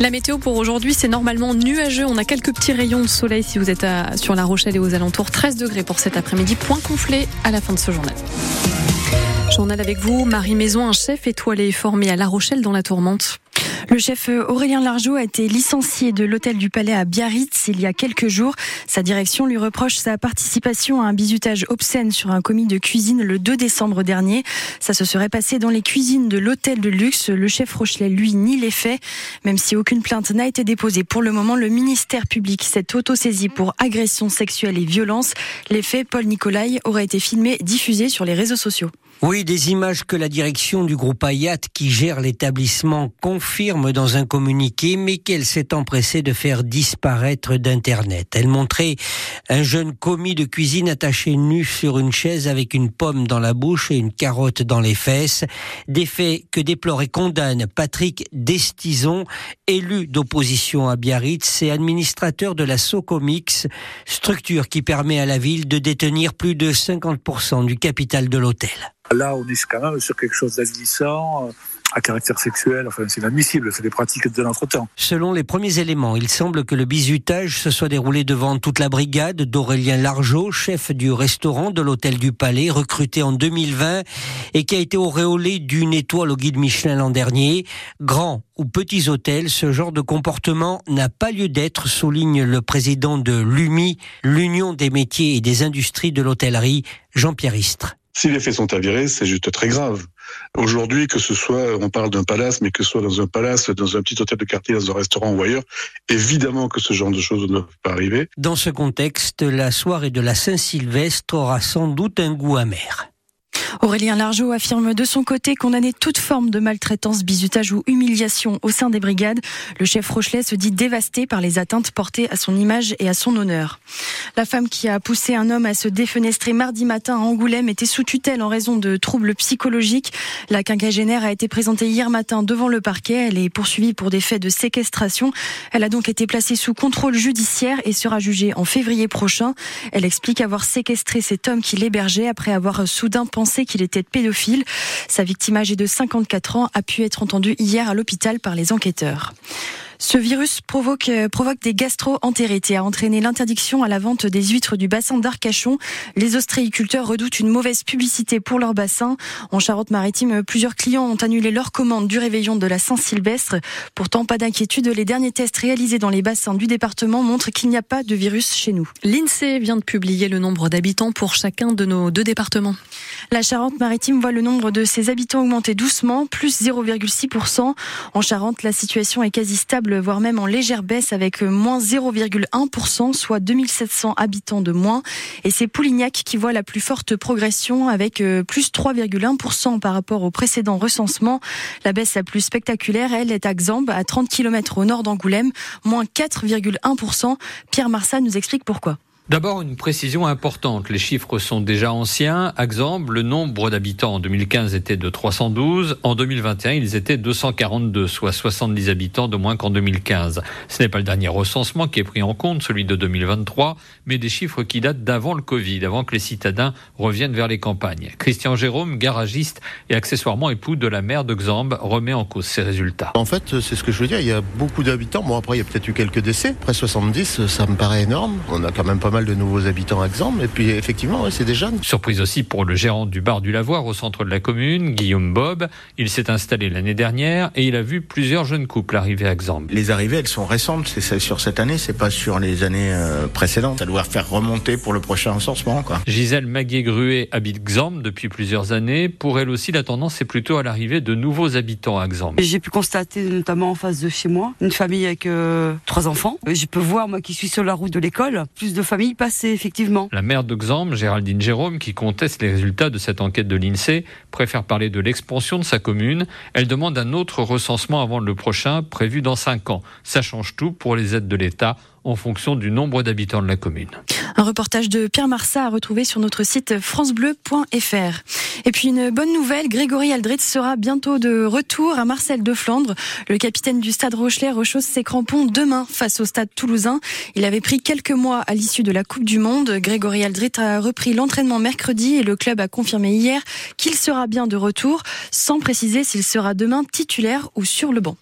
La météo pour aujourd'hui, c'est normalement nuageux. On a quelques petits rayons de soleil si vous êtes sur La Rochelle et aux alentours. 13 degrés pour cet après-midi. Point gonflé à la fin de ce journal. Journal avec vous, Marie Maison, un chef étoilé formé à La Rochelle dans la tourmente. Le chef Aurélien Largeau a été licencié de l'hôtel du Palais à Biarritz il y a quelques jours. Sa direction lui reproche sa participation à un bizutage obscène sur un commis de cuisine le 2 décembre dernier. Ça se serait passé dans les cuisines de l'hôtel de luxe. Le chef Rochelet, lui, nie les faits. Même si aucune plainte n'a été déposée pour le moment, le ministère public s'est autosaisi pour agression sexuelle et violence. Les faits, Paul Nicolai, auraient été filmés, diffusés sur les réseaux sociaux. Oui, des images que la direction du groupe Ayat qui gère l'établissement confirme dans un communiqué, mais qu'elle s'est empressée de faire disparaître d'Internet. Elle montrait un jeune commis de cuisine attaché nu sur une chaise avec une pomme dans la bouche et une carotte dans les fesses. Des faits que déplore et condamne Patrick Destison, élu d'opposition à Biarritz et administrateur de la Socomix, structure qui permet à la ville de détenir plus de 50% du capital de l'hôtel. Là, on est quand même sur quelque chose d'aglissant à caractère sexuel. Enfin, c'est inadmissible. C'est des pratiques de notre temps. Selon les premiers éléments, il semble que le bizutage se soit déroulé devant toute la brigade d'Aurélien Largeau, chef du restaurant de l'Hôtel du Palais, recruté en 2020 et qui a été auréolé d'une étoile au guide Michelin l'an dernier. Grand ou petits hôtels, ce genre de comportement n'a pas lieu d'être, souligne le président de l'UMI, l'Union des métiers et des industries de l'hôtellerie, Jean-Pierre Istre. Si les faits sont avérés, c'est juste très grave. Aujourd'hui, que ce soit, on parle d'un palace, mais que ce soit dans un palace, dans un petit hôtel de quartier, dans un restaurant ou ailleurs, évidemment que ce genre de choses ne peuvent pas arriver. Dans ce contexte, la soirée de la Saint-Sylvestre aura sans doute un goût amer. Aurélien Largeau affirme de son côté condamner toute forme de maltraitance, bizutage ou humiliation au sein des brigades. Le chef Rochelet se dit dévasté par les atteintes portées à son image et à son honneur. La femme qui a poussé un homme à se défenestrer mardi matin à Angoulême était sous tutelle en raison de troubles psychologiques. La quinquagénaire a été présentée hier matin devant le parquet. Elle est poursuivie pour des faits de séquestration. Elle a donc été placée sous contrôle judiciaire et sera jugée en février prochain. Elle explique avoir séquestré cet homme qui l'hébergeait après avoir soudain pensé qu'il était pédophile. Sa victime âgée de 54 ans a pu être entendue hier à l'hôpital par les enquêteurs. Ce virus provoque, euh, provoque des gastro-entérites et a entraîné l'interdiction à la vente des huîtres du bassin d'Arcachon. Les ostréiculteurs redoutent une mauvaise publicité pour leur bassin. En Charente-Maritime, plusieurs clients ont annulé leur commande du réveillon de la Saint-Sylvestre. Pourtant, pas d'inquiétude, les derniers tests réalisés dans les bassins du département montrent qu'il n'y a pas de virus chez nous. L'INSEE vient de publier le nombre d'habitants pour chacun de nos deux départements. La Charente-Maritime voit le nombre de ses habitants augmenter doucement, plus 0,6%. En Charente, la situation est quasi stable voire même en légère baisse avec moins 0,1%, soit 2700 habitants de moins. Et c'est Poulignac qui voit la plus forte progression avec euh, plus 3,1% par rapport au précédent recensement. La baisse la plus spectaculaire, elle, est à Xambe, à 30 km au nord d'Angoulême, moins 4,1%. Pierre Marsat nous explique pourquoi. D'abord, une précision importante. Les chiffres sont déjà anciens. À le nombre d'habitants en 2015 était de 312. En 2021, ils étaient 242, soit 70 habitants de moins qu'en 2015. Ce n'est pas le dernier recensement qui est pris en compte, celui de 2023, mais des chiffres qui datent d'avant le Covid, avant que les citadins reviennent vers les campagnes. Christian Jérôme, garagiste et accessoirement époux de la maire de Xambe, remet en cause ces résultats. En fait, c'est ce que je veux dire. Il y a beaucoup d'habitants. Bon, après, il y a peut-être eu quelques décès. Après 70, ça me paraît énorme. On a quand même pas mal de nouveaux habitants à Xambe. Et puis effectivement, c'est des jeunes. Surprise aussi pour le gérant du bar du Lavoir au centre de la commune, Guillaume Bob. Il s'est installé l'année dernière et il a vu plusieurs jeunes couples arriver à Xambe. Les arrivées, elles sont récentes. C'est sur cette année, c'est pas sur les années euh, précédentes. Ça doit faire remonter pour le prochain recensement. Quoi. Gisèle Maguet-Gruet habite Xambe depuis plusieurs années. Pour elle aussi, la tendance est plutôt à l'arrivée de nouveaux habitants à Xambe. J'ai pu constater, notamment en face de chez moi, une famille avec euh, trois enfants. Je peux voir, moi qui suis sur la route de l'école, plus de familles La maire de Géraldine Jérôme, qui conteste les résultats de cette enquête de l'INSEE, préfère parler de l'expansion de sa commune. Elle demande un autre recensement avant le prochain, prévu dans cinq ans. Ça change tout pour les aides de l'État en fonction du nombre d'habitants de la commune. Un reportage de Pierre Marsat à retrouver sur notre site francebleu.fr. Et puis une bonne nouvelle, Grégory Aldrit sera bientôt de retour à Marcel de Flandre. Le capitaine du stade Rochelet rechausse ses crampons demain face au stade toulousain. Il avait pris quelques mois à l'issue de la Coupe du Monde. Grégory Aldrit a repris l'entraînement mercredi et le club a confirmé hier qu'il sera bien de retour, sans préciser s'il sera demain titulaire ou sur le banc.